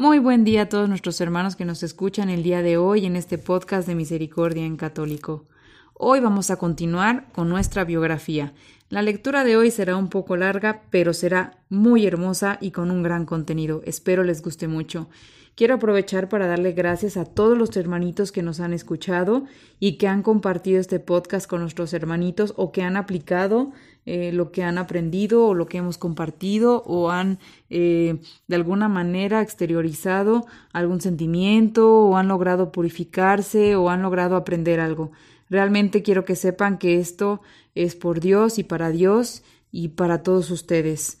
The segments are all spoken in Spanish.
Muy buen día a todos nuestros hermanos que nos escuchan el día de hoy en este podcast de Misericordia en Católico. Hoy vamos a continuar con nuestra biografía. La lectura de hoy será un poco larga, pero será muy hermosa y con un gran contenido. Espero les guste mucho. Quiero aprovechar para darle gracias a todos los hermanitos que nos han escuchado y que han compartido este podcast con nuestros hermanitos o que han aplicado eh, lo que han aprendido o lo que hemos compartido o han eh, de alguna manera exteriorizado algún sentimiento o han logrado purificarse o han logrado aprender algo. Realmente quiero que sepan que esto es por Dios y para Dios y para todos ustedes.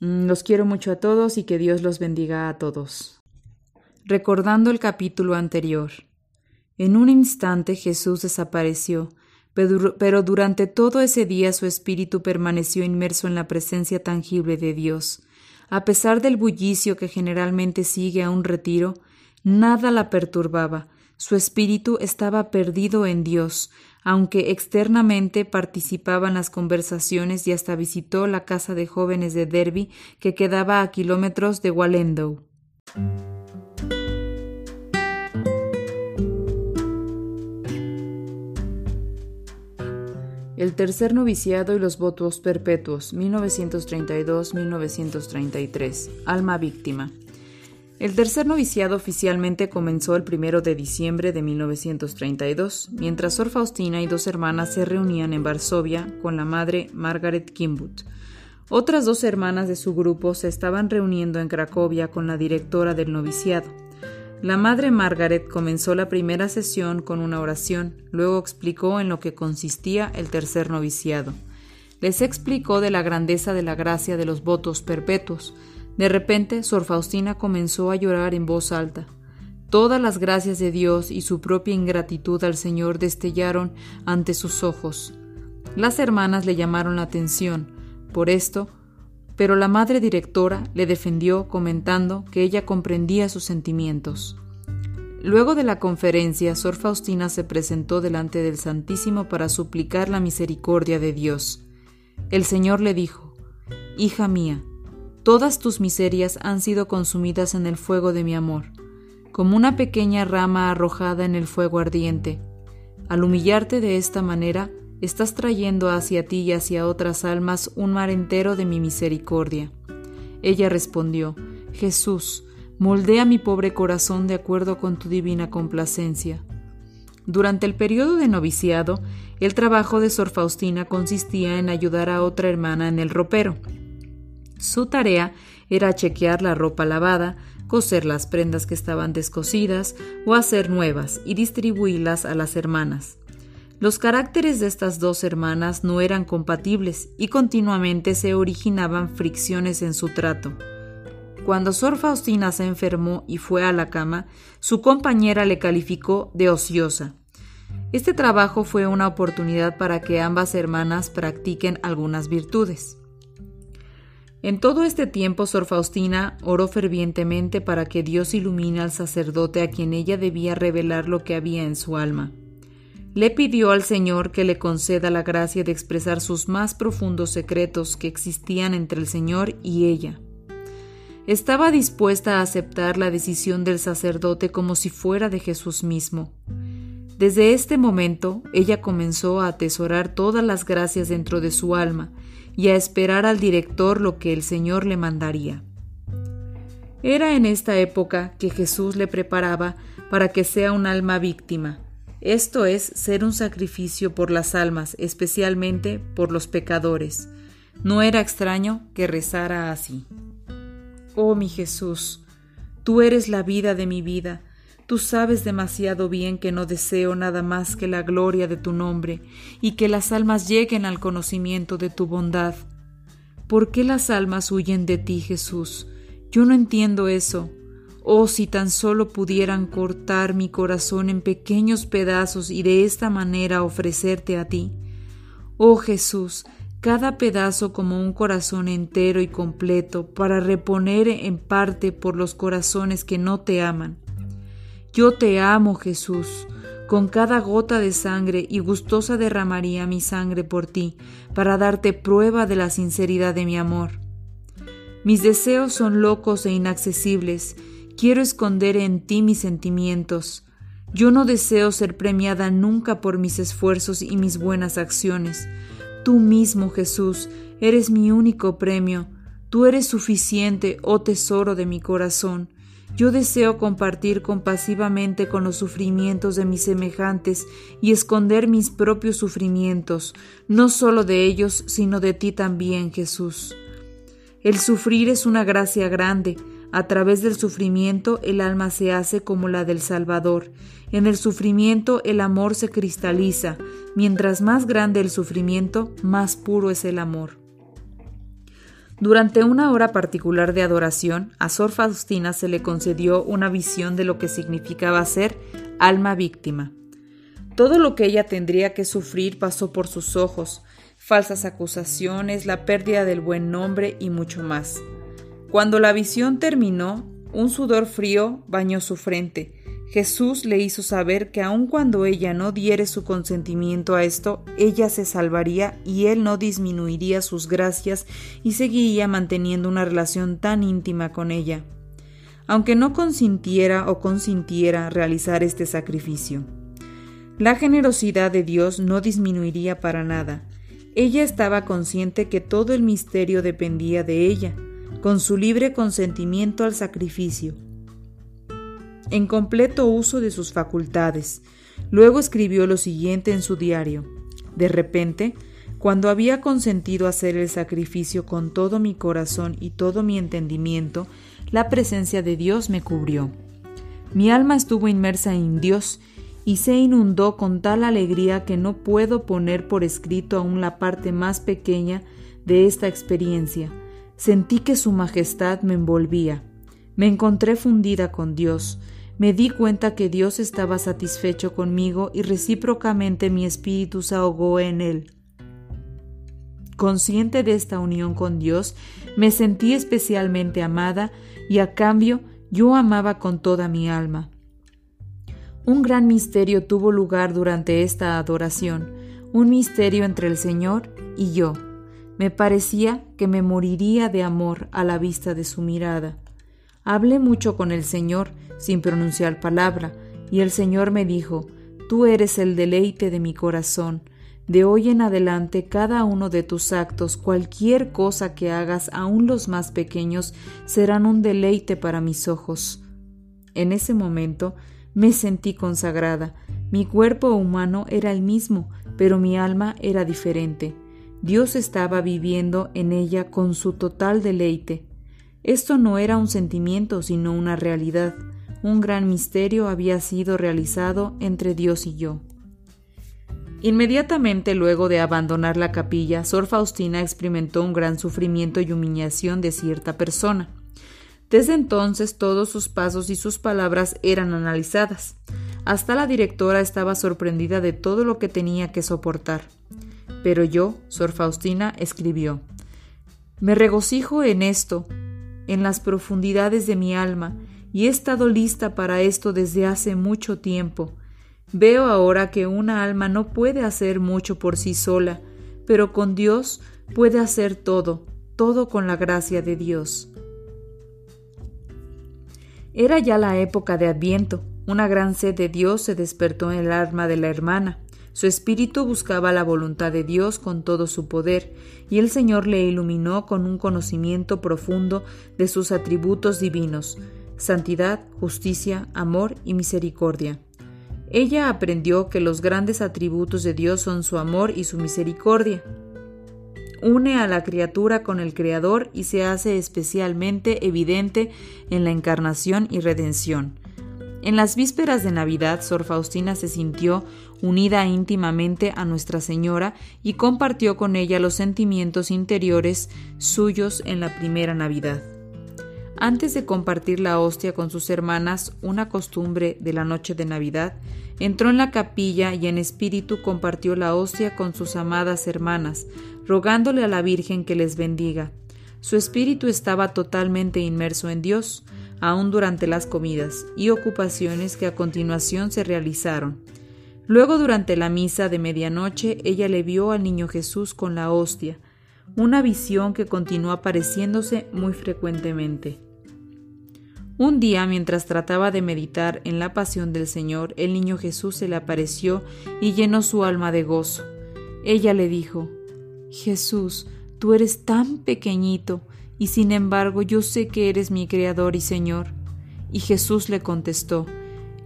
Mm, los quiero mucho a todos y que Dios los bendiga a todos. Recordando el capítulo anterior. En un instante Jesús desapareció pero durante todo ese día su espíritu permaneció inmerso en la presencia tangible de Dios. A pesar del bullicio que generalmente sigue a un retiro, nada la perturbaba. Su espíritu estaba perdido en Dios, aunque externamente participaba en las conversaciones y hasta visitó la casa de jóvenes de Derby que quedaba a kilómetros de Wallendow. El tercer noviciado y los votos perpetuos, 1932-1933. Alma víctima. El tercer noviciado oficialmente comenzó el primero de diciembre de 1932, mientras Sor Faustina y dos hermanas se reunían en Varsovia con la madre Margaret Kimbut. Otras dos hermanas de su grupo se estaban reuniendo en Cracovia con la directora del noviciado. La madre Margaret comenzó la primera sesión con una oración, luego explicó en lo que consistía el tercer noviciado. Les explicó de la grandeza de la gracia de los votos perpetuos. De repente, Sor Faustina comenzó a llorar en voz alta. Todas las gracias de Dios y su propia ingratitud al Señor destellaron ante sus ojos. Las hermanas le llamaron la atención. Por esto, pero la madre directora le defendió comentando que ella comprendía sus sentimientos. Luego de la conferencia, Sor Faustina se presentó delante del Santísimo para suplicar la misericordia de Dios. El Señor le dijo, Hija mía, todas tus miserias han sido consumidas en el fuego de mi amor, como una pequeña rama arrojada en el fuego ardiente. Al humillarte de esta manera, estás trayendo hacia ti y hacia otras almas un mar entero de mi misericordia. Ella respondió, Jesús, moldea mi pobre corazón de acuerdo con tu divina complacencia. Durante el periodo de noviciado, el trabajo de Sor Faustina consistía en ayudar a otra hermana en el ropero. Su tarea era chequear la ropa lavada, coser las prendas que estaban descosidas o hacer nuevas y distribuirlas a las hermanas. Los caracteres de estas dos hermanas no eran compatibles y continuamente se originaban fricciones en su trato. Cuando Sor Faustina se enfermó y fue a la cama, su compañera le calificó de ociosa. Este trabajo fue una oportunidad para que ambas hermanas practiquen algunas virtudes. En todo este tiempo Sor Faustina oró fervientemente para que Dios ilumine al sacerdote a quien ella debía revelar lo que había en su alma le pidió al Señor que le conceda la gracia de expresar sus más profundos secretos que existían entre el Señor y ella. Estaba dispuesta a aceptar la decisión del sacerdote como si fuera de Jesús mismo. Desde este momento ella comenzó a atesorar todas las gracias dentro de su alma y a esperar al director lo que el Señor le mandaría. Era en esta época que Jesús le preparaba para que sea un alma víctima, esto es ser un sacrificio por las almas, especialmente por los pecadores. No era extraño que rezara así. Oh mi Jesús, tú eres la vida de mi vida, tú sabes demasiado bien que no deseo nada más que la gloria de tu nombre y que las almas lleguen al conocimiento de tu bondad. ¿Por qué las almas huyen de ti, Jesús? Yo no entiendo eso. Oh, si tan solo pudieran cortar mi corazón en pequeños pedazos y de esta manera ofrecerte a ti. Oh Jesús, cada pedazo como un corazón entero y completo para reponer en parte por los corazones que no te aman. Yo te amo, Jesús. Con cada gota de sangre y gustosa derramaría mi sangre por ti, para darte prueba de la sinceridad de mi amor. Mis deseos son locos e inaccesibles, Quiero esconder en ti mis sentimientos. Yo no deseo ser premiada nunca por mis esfuerzos y mis buenas acciones. Tú mismo, Jesús, eres mi único premio. Tú eres suficiente, oh tesoro de mi corazón. Yo deseo compartir compasivamente con los sufrimientos de mis semejantes y esconder mis propios sufrimientos, no solo de ellos, sino de ti también, Jesús. El sufrir es una gracia grande, a través del sufrimiento el alma se hace como la del Salvador. En el sufrimiento el amor se cristaliza. Mientras más grande el sufrimiento, más puro es el amor. Durante una hora particular de adoración, a Sor Faustina se le concedió una visión de lo que significaba ser alma víctima. Todo lo que ella tendría que sufrir pasó por sus ojos, falsas acusaciones, la pérdida del buen nombre y mucho más. Cuando la visión terminó, un sudor frío bañó su frente. Jesús le hizo saber que aun cuando ella no diere su consentimiento a esto, ella se salvaría y él no disminuiría sus gracias y seguiría manteniendo una relación tan íntima con ella, aunque no consintiera o consintiera realizar este sacrificio. La generosidad de Dios no disminuiría para nada. Ella estaba consciente que todo el misterio dependía de ella, con su libre consentimiento al sacrificio, en completo uso de sus facultades. Luego escribió lo siguiente en su diario. De repente, cuando había consentido hacer el sacrificio con todo mi corazón y todo mi entendimiento, la presencia de Dios me cubrió. Mi alma estuvo inmersa en Dios y se inundó con tal alegría que no puedo poner por escrito aún la parte más pequeña de esta experiencia Sentí que su majestad me envolvía. Me encontré fundida con Dios. Me di cuenta que Dios estaba satisfecho conmigo y recíprocamente mi espíritu se ahogó en él. Consciente de esta unión con Dios, me sentí especialmente amada y a cambio yo amaba con toda mi alma. Un gran misterio tuvo lugar durante esta adoración, un misterio entre el Señor y yo. Me parecía que me moriría de amor a la vista de su mirada. Hablé mucho con el Señor sin pronunciar palabra, y el Señor me dijo, Tú eres el deleite de mi corazón. De hoy en adelante cada uno de tus actos, cualquier cosa que hagas, aun los más pequeños, serán un deleite para mis ojos. En ese momento me sentí consagrada. Mi cuerpo humano era el mismo, pero mi alma era diferente. Dios estaba viviendo en ella con su total deleite. Esto no era un sentimiento, sino una realidad. Un gran misterio había sido realizado entre Dios y yo. Inmediatamente luego de abandonar la capilla, Sor Faustina experimentó un gran sufrimiento y humillación de cierta persona. Desde entonces todos sus pasos y sus palabras eran analizadas. Hasta la directora estaba sorprendida de todo lo que tenía que soportar. Pero yo, Sor Faustina, escribió, Me regocijo en esto, en las profundidades de mi alma, y he estado lista para esto desde hace mucho tiempo. Veo ahora que una alma no puede hacer mucho por sí sola, pero con Dios puede hacer todo, todo con la gracia de Dios. Era ya la época de Adviento. Una gran sed de Dios se despertó en el alma de la hermana. Su espíritu buscaba la voluntad de Dios con todo su poder, y el Señor le iluminó con un conocimiento profundo de sus atributos divinos, santidad, justicia, amor y misericordia. Ella aprendió que los grandes atributos de Dios son su amor y su misericordia. Une a la criatura con el Creador y se hace especialmente evidente en la encarnación y redención. En las vísperas de Navidad, Sor Faustina se sintió unida íntimamente a Nuestra Señora y compartió con ella los sentimientos interiores suyos en la primera Navidad. Antes de compartir la hostia con sus hermanas, una costumbre de la noche de Navidad, entró en la capilla y en espíritu compartió la hostia con sus amadas hermanas, rogándole a la Virgen que les bendiga. Su espíritu estaba totalmente inmerso en Dios, aun durante las comidas y ocupaciones que a continuación se realizaron. Luego durante la misa de medianoche ella le vio al niño Jesús con la hostia, una visión que continuó apareciéndose muy frecuentemente. Un día, mientras trataba de meditar en la pasión del Señor, el niño Jesús se le apareció y llenó su alma de gozo. Ella le dijo, Jesús, tú eres tan pequeñito, y sin embargo yo sé que eres mi Creador y Señor. Y Jesús le contestó,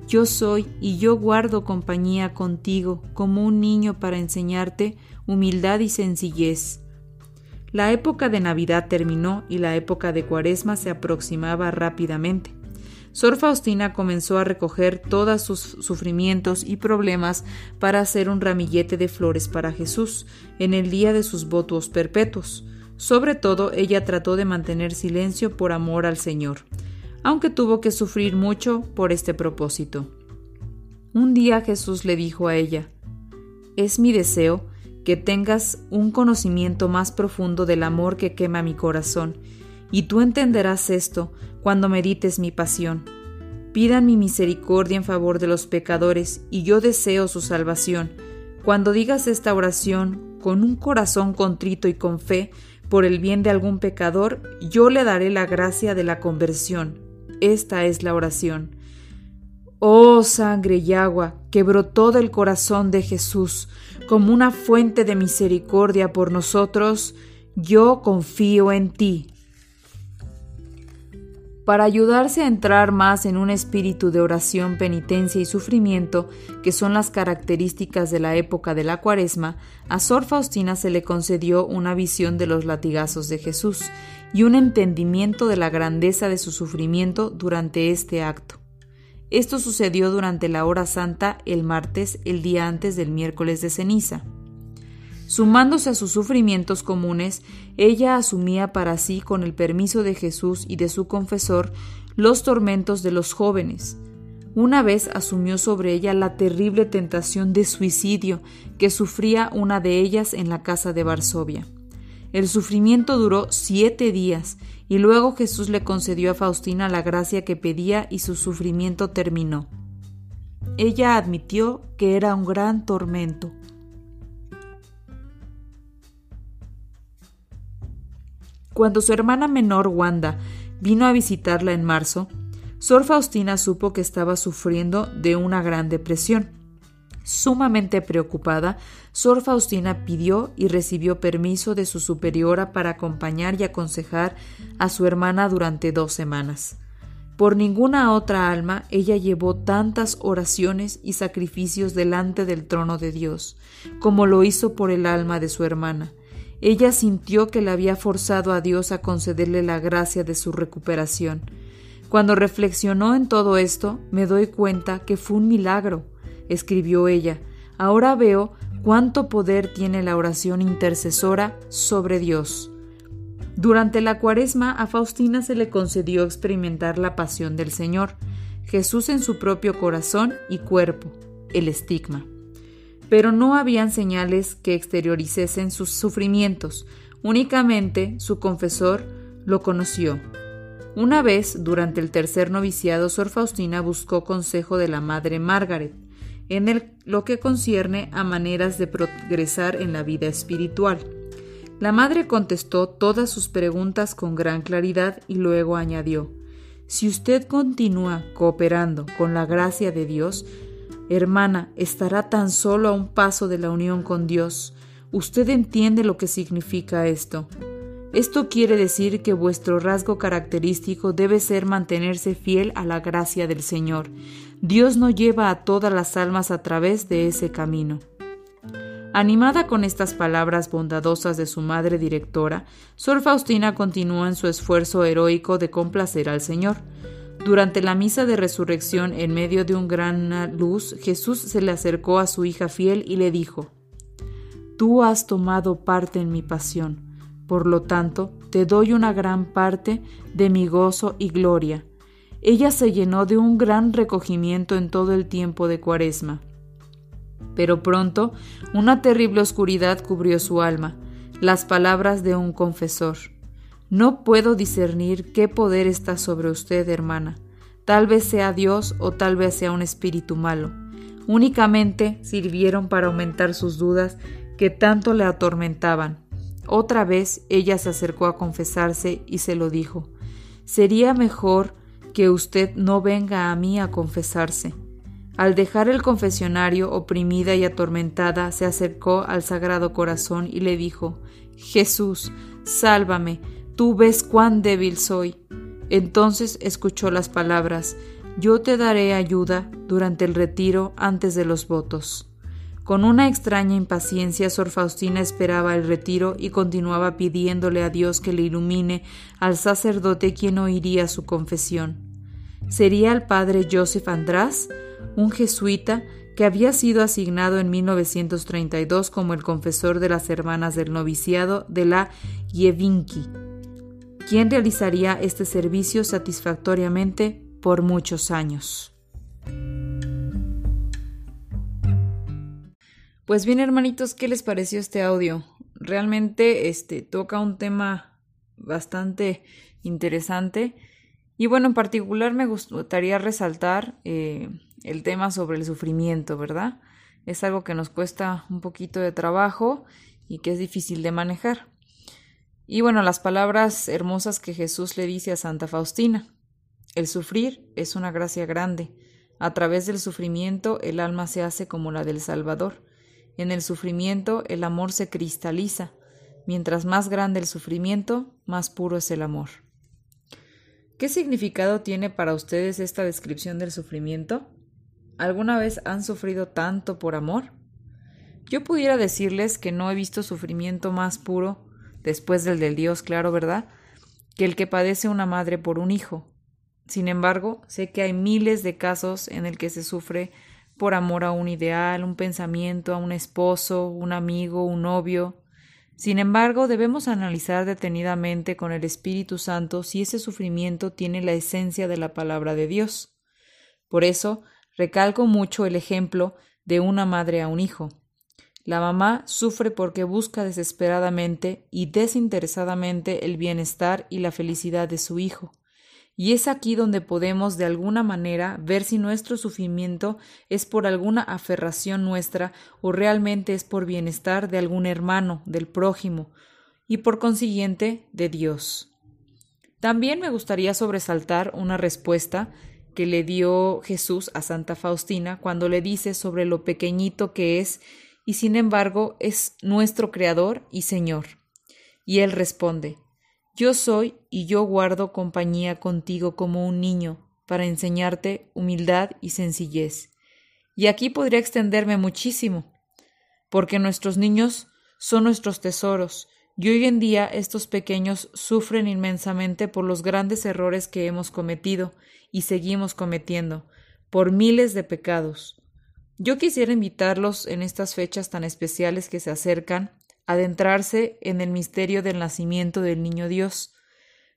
Yo soy y yo guardo compañía contigo como un niño para enseñarte humildad y sencillez. La época de Navidad terminó y la época de Cuaresma se aproximaba rápidamente. Sor Faustina comenzó a recoger todos sus sufrimientos y problemas para hacer un ramillete de flores para Jesús en el día de sus votos perpetuos. Sobre todo, ella trató de mantener silencio por amor al Señor, aunque tuvo que sufrir mucho por este propósito. Un día Jesús le dijo a ella, Es mi deseo que tengas un conocimiento más profundo del amor que quema mi corazón, y tú entenderás esto cuando medites mi pasión. Pidan mi misericordia en favor de los pecadores, y yo deseo su salvación. Cuando digas esta oración con un corazón contrito y con fe, por el bien de algún pecador, yo le daré la gracia de la conversión. Esta es la oración. Oh sangre y agua que brotó del corazón de Jesús como una fuente de misericordia por nosotros, yo confío en ti para ayudarse a entrar más en un espíritu de oración, penitencia y sufrimiento, que son las características de la época de la cuaresma, a Sor Faustina se le concedió una visión de los latigazos de Jesús y un entendimiento de la grandeza de su sufrimiento durante este acto. Esto sucedió durante la hora santa el martes, el día antes del miércoles de ceniza. Sumándose a sus sufrimientos comunes, ella asumía para sí, con el permiso de Jesús y de su confesor, los tormentos de los jóvenes. Una vez asumió sobre ella la terrible tentación de suicidio que sufría una de ellas en la casa de Varsovia. El sufrimiento duró siete días y luego Jesús le concedió a Faustina la gracia que pedía y su sufrimiento terminó. Ella admitió que era un gran tormento, Cuando su hermana menor Wanda vino a visitarla en marzo, Sor Faustina supo que estaba sufriendo de una gran depresión. Sumamente preocupada, Sor Faustina pidió y recibió permiso de su superiora para acompañar y aconsejar a su hermana durante dos semanas. Por ninguna otra alma ella llevó tantas oraciones y sacrificios delante del trono de Dios, como lo hizo por el alma de su hermana, ella sintió que le había forzado a Dios a concederle la gracia de su recuperación. Cuando reflexionó en todo esto, me doy cuenta que fue un milagro, escribió ella. Ahora veo cuánto poder tiene la oración intercesora sobre Dios. Durante la cuaresma a Faustina se le concedió experimentar la pasión del Señor, Jesús en su propio corazón y cuerpo, el estigma pero no habían señales que exteriorizesen sus sufrimientos, únicamente su confesor lo conoció. Una vez, durante el tercer noviciado, Sor Faustina buscó consejo de la madre Margaret en lo que concierne a maneras de progresar en la vida espiritual. La madre contestó todas sus preguntas con gran claridad y luego añadió Si usted continúa cooperando con la gracia de Dios, Hermana, estará tan solo a un paso de la unión con Dios. Usted entiende lo que significa esto. Esto quiere decir que vuestro rasgo característico debe ser mantenerse fiel a la gracia del Señor. Dios no lleva a todas las almas a través de ese camino. Animada con estas palabras bondadosas de su madre directora, Sor Faustina continúa en su esfuerzo heroico de complacer al Señor. Durante la misa de resurrección, en medio de un gran luz, Jesús se le acercó a su hija fiel y le dijo, Tú has tomado parte en mi pasión, por lo tanto, te doy una gran parte de mi gozo y gloria. Ella se llenó de un gran recogimiento en todo el tiempo de Cuaresma. Pero pronto una terrible oscuridad cubrió su alma, las palabras de un confesor. No puedo discernir qué poder está sobre usted, hermana. Tal vez sea Dios o tal vez sea un espíritu malo. Únicamente sirvieron para aumentar sus dudas que tanto le atormentaban. Otra vez ella se acercó a confesarse y se lo dijo. Sería mejor que usted no venga a mí a confesarse. Al dejar el confesionario, oprimida y atormentada, se acercó al Sagrado Corazón y le dijo Jesús, sálvame, tú ves cuán débil soy. Entonces escuchó las palabras Yo te daré ayuda durante el retiro antes de los votos. Con una extraña impaciencia, Sor Faustina esperaba el retiro y continuaba pidiéndole a Dios que le ilumine al sacerdote quien oiría su confesión. ¿Sería el padre Joseph András, un jesuita que había sido asignado en 1932 como el confesor de las hermanas del noviciado de la Yevinki, quien realizaría este servicio satisfactoriamente por muchos años. Pues bien, hermanitos, ¿qué les pareció este audio? Realmente este toca un tema bastante interesante y bueno, en particular me gustaría resaltar eh, el tema sobre el sufrimiento, ¿verdad? Es algo que nos cuesta un poquito de trabajo y que es difícil de manejar. Y bueno, las palabras hermosas que Jesús le dice a Santa Faustina. El sufrir es una gracia grande. A través del sufrimiento el alma se hace como la del Salvador. En el sufrimiento el amor se cristaliza. Mientras más grande el sufrimiento, más puro es el amor. ¿Qué significado tiene para ustedes esta descripción del sufrimiento? ¿Alguna vez han sufrido tanto por amor? Yo pudiera decirles que no he visto sufrimiento más puro, después del del Dios, claro, ¿verdad?, que el que padece una madre por un hijo. Sin embargo, sé que hay miles de casos en el que se sufre por amor a un ideal, un pensamiento, a un esposo, un amigo, un novio, sin embargo, debemos analizar detenidamente con el Espíritu Santo si ese sufrimiento tiene la esencia de la palabra de Dios. Por eso, recalco mucho el ejemplo de una madre a un hijo. La mamá sufre porque busca desesperadamente y desinteresadamente el bienestar y la felicidad de su hijo. Y es aquí donde podemos de alguna manera ver si nuestro sufrimiento es por alguna aferración nuestra o realmente es por bienestar de algún hermano, del prójimo, y por consiguiente de Dios. También me gustaría sobresaltar una respuesta que le dio Jesús a Santa Faustina cuando le dice sobre lo pequeñito que es y sin embargo es nuestro Creador y Señor. Y él responde yo soy y yo guardo compañía contigo como un niño, para enseñarte humildad y sencillez. Y aquí podría extenderme muchísimo, porque nuestros niños son nuestros tesoros, y hoy en día estos pequeños sufren inmensamente por los grandes errores que hemos cometido y seguimos cometiendo, por miles de pecados. Yo quisiera invitarlos en estas fechas tan especiales que se acercan adentrarse en el misterio del nacimiento del niño Dios.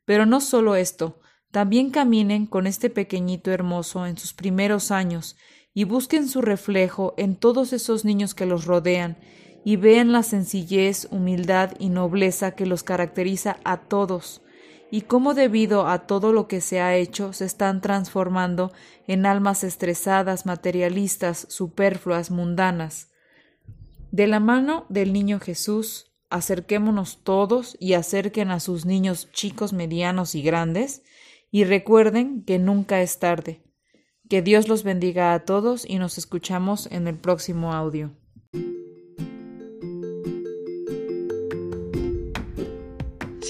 Pero no solo esto, también caminen con este pequeñito hermoso en sus primeros años y busquen su reflejo en todos esos niños que los rodean y vean la sencillez, humildad y nobleza que los caracteriza a todos y cómo debido a todo lo que se ha hecho se están transformando en almas estresadas, materialistas, superfluas, mundanas. De la mano del niño Jesús, acerquémonos todos y acerquen a sus niños chicos, medianos y grandes, y recuerden que nunca es tarde. Que Dios los bendiga a todos y nos escuchamos en el próximo audio.